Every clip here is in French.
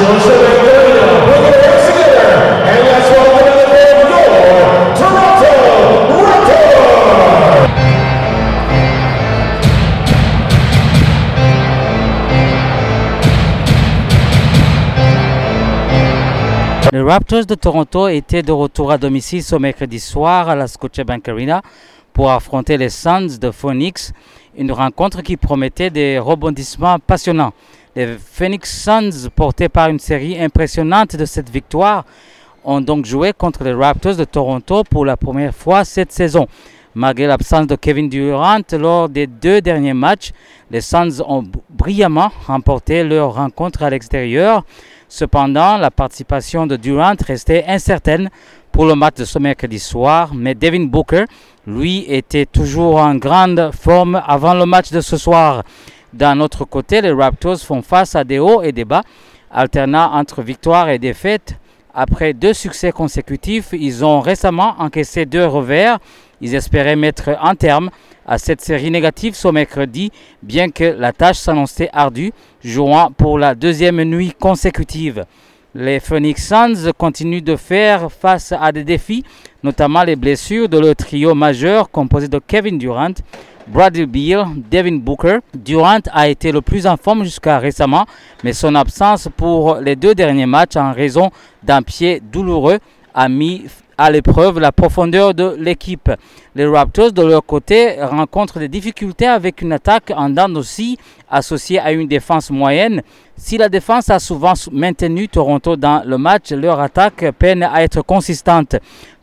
Les Raptors de Toronto étaient de retour à domicile ce mercredi soir à la Scotiabank Arena pour affronter les Suns de Phoenix, une rencontre qui promettait des rebondissements passionnants. Les Phoenix Suns, portés par une série impressionnante de cette victoire, ont donc joué contre les Raptors de Toronto pour la première fois cette saison. Malgré l'absence de Kevin Durant lors des deux derniers matchs, les Suns ont brillamment remporté leur rencontre à l'extérieur. Cependant, la participation de Durant restait incertaine pour le match de ce mercredi soir, mais Devin Booker, lui, était toujours en grande forme avant le match de ce soir. D'un autre côté, les Raptors font face à des hauts et des bas, alternant entre victoires et défaites. Après deux succès consécutifs, ils ont récemment encaissé deux revers. Ils espéraient mettre un terme à cette série négative ce mercredi, bien que la tâche s'annonçait ardue, jouant pour la deuxième nuit consécutive. Les Phoenix Suns continuent de faire face à des défis, notamment les blessures de leur trio majeur composé de Kevin Durant, Bradley Beal, Devin Booker. Durant a été le plus en forme jusqu'à récemment, mais son absence pour les deux derniers matchs en raison d'un pied douloureux a mis à l'épreuve la profondeur de l'équipe. Les Raptors, de leur côté, rencontrent des difficultés avec une attaque en dents aussi associée à une défense moyenne. Si la défense a souvent maintenu Toronto dans le match, leur attaque peine à être consistante.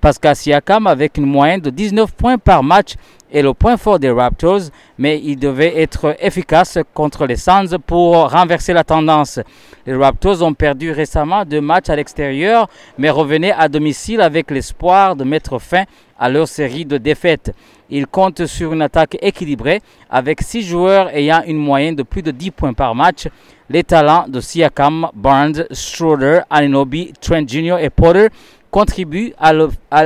Pascal Siakam, avec une moyenne de 19 points par match, est le point fort des Raptors, mais il devait être efficace contre les Suns pour renverser la tendance. Les Raptors ont perdu récemment deux matchs à l'extérieur, mais revenaient à domicile avec l'espoir de mettre fin à leur série de défaites. Ils comptent sur une attaque équilibrée avec six joueurs ayant une moyenne de plus de 10 points par match. Les talents de Siakam, Barnes, Schroeder, Aninobi, Trent Jr. et Potter contribuent à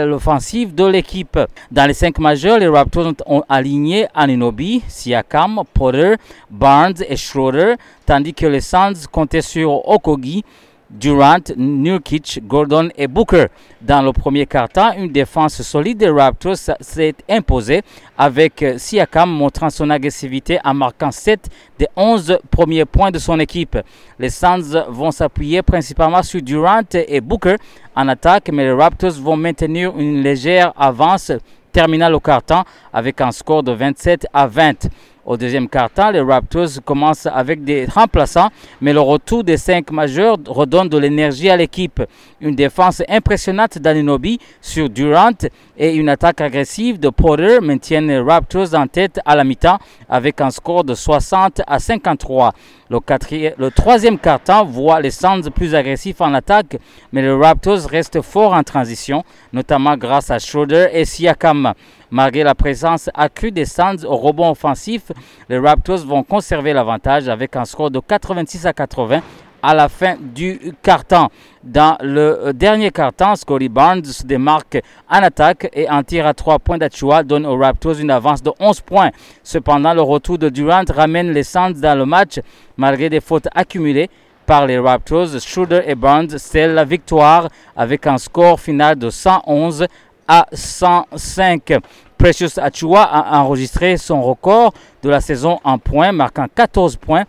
l'offensive de l'équipe. Dans les cinq majeurs, les Raptors ont aligné Aninobi, Siakam, Potter, Barnes et Schroeder, tandis que les Suns comptaient sur Okogi, Durant, Nurkic, Gordon et Booker. Dans le premier quart-temps, une défense solide des Raptors s'est imposée avec Siakam montrant son agressivité en marquant 7 des 11 premiers points de son équipe. Les Suns vont s'appuyer principalement sur Durant et Booker en attaque, mais les Raptors vont maintenir une légère avance terminant le quart-temps avec un score de 27 à 20. Au deuxième quart-temps, les Raptors commencent avec des remplaçants, mais le retour des cinq majeurs redonne de l'énergie à l'équipe. Une défense impressionnante d'Aninobi sur Durant et une attaque agressive de Porter maintiennent les Raptors en tête à la mi-temps avec un score de 60 à 53. Le, troisième quart-temps voit les Suns plus agressifs en attaque, mais les Raptors restent forts en transition, notamment grâce à Schroeder et Siakam. Malgré la présence accrue des Suns au rebond offensif, les Raptors vont conserver l'avantage avec un score de 86 à 80 à la fin du carton. Dans le dernier carton, Scotty Barnes se démarque en attaque et un tir à 3 points d'Achua donne aux Raptors une avance de 11 points. Cependant, le retour de Durant ramène les Suns dans le match malgré des fautes accumulées par les Raptors. Schroeder et Barnes scellent la victoire avec un score final de 111 à 105. Precious Achua a enregistré son record de la saison en points, marquant 14 points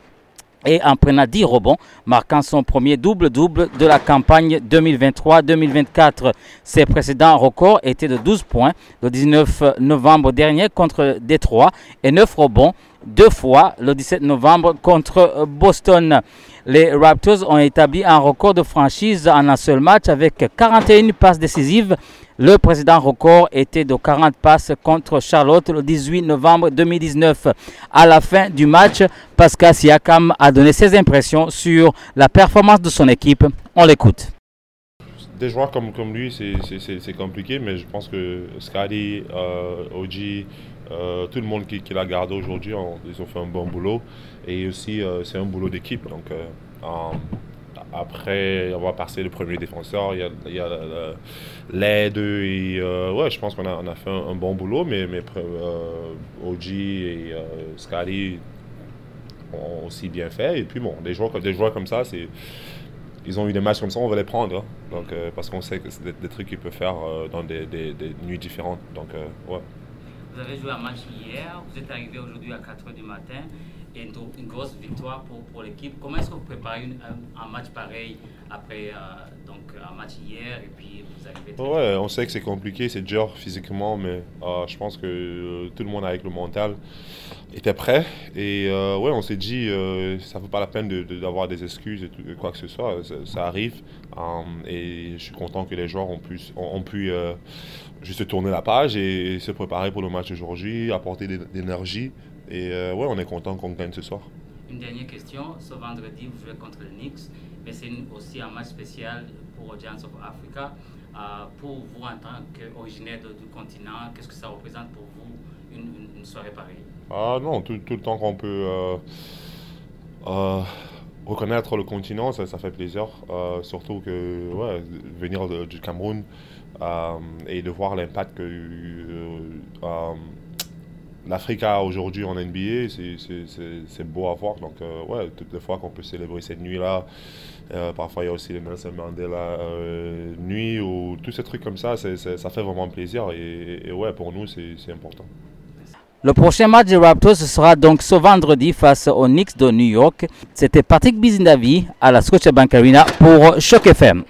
et en prenant 10 rebonds, marquant son premier double-double de la campagne 2023-2024. Ses précédents records étaient de 12 points le 19 novembre dernier contre Détroit et 9 rebonds deux fois le 17 novembre contre Boston. Les Raptors ont établi un record de franchise en un seul match avec 41 passes décisives le précédent record était de 40 passes contre Charlotte le 18 novembre 2019. À la fin du match, Pascal Siakam a donné ses impressions sur la performance de son équipe. On l'écoute. Des joueurs comme, comme lui, c'est compliqué, mais je pense que Scotty, euh, OG, euh, tout le monde qui, l'a gardé aujourd'hui, ils ont fait un bon boulot. Et aussi, euh, c'est un boulot d'équipe. Donc, après avoir passé le premier défenseur, il y a, l'aide et euh, ouais, je pense qu'on a, fait un, bon boulot, mais, mais euh, OG et euh, Scotty ont aussi bien fait. Et puis bon, des joueurs, des joueurs comme ça, c'est ils ont eu des matchs comme ça, on va les prendre. Hein. Donc, parce qu'on sait que c'est des, trucs qu'ils peuvent faire dans des, des, nuits différentes. Donc, ouais. Vous avez joué un match hier, vous êtes arrivé aujourd'hui à 4h du matin et une, grosse victoire pour, pour l'équipe. Comment est-ce que vous préparez un, match pareil après euh, donc, un match hier et puis vous arrivez Ouais, on sait que c'est compliqué, c'est dur physiquement, mais euh, je pense que euh, tout le monde avec le mental était prêt. Et ouais, on s'est dit, ça ne vaut pas la peine d'avoir des excuses et quoi que ce soit, ça, arrive. et je suis content que les joueurs ont pu, ont, pu juste tourner la page et, se préparer pour le match d'aujourd'hui, apporter de l'énergie. Et euh, ouais, on est content qu'on gagne ce soir. Une dernière question. Ce vendredi, vous jouez contre le Knicks, mais c'est aussi un match spécial pour Giants of Africa. Euh, pour vous, en tant qu'originaire du continent, qu'est-ce que ça représente pour vous une, soirée pareille? Ah non, tout, tout le temps qu'on peut euh, reconnaître le continent, ça, ça fait plaisir. surtout que ouais, venir du Cameroun et de voir l'impact que l'Afrique aujourd'hui en NBA, c'est beau à voir. Donc, euh, ouais, toutes les fois qu'on peut célébrer cette nuit-là, euh, parfois il y a aussi les Nelson Mandela euh, nuit ou tous ces trucs comme ça, ça fait vraiment plaisir. Et, ouais, pour nous, c'est important. Le prochain match des Raptors sera donc ce vendredi face aux Knicks de New York. C'était Patrick Bizindavi à la Scotiabank Arena pour Choc FM.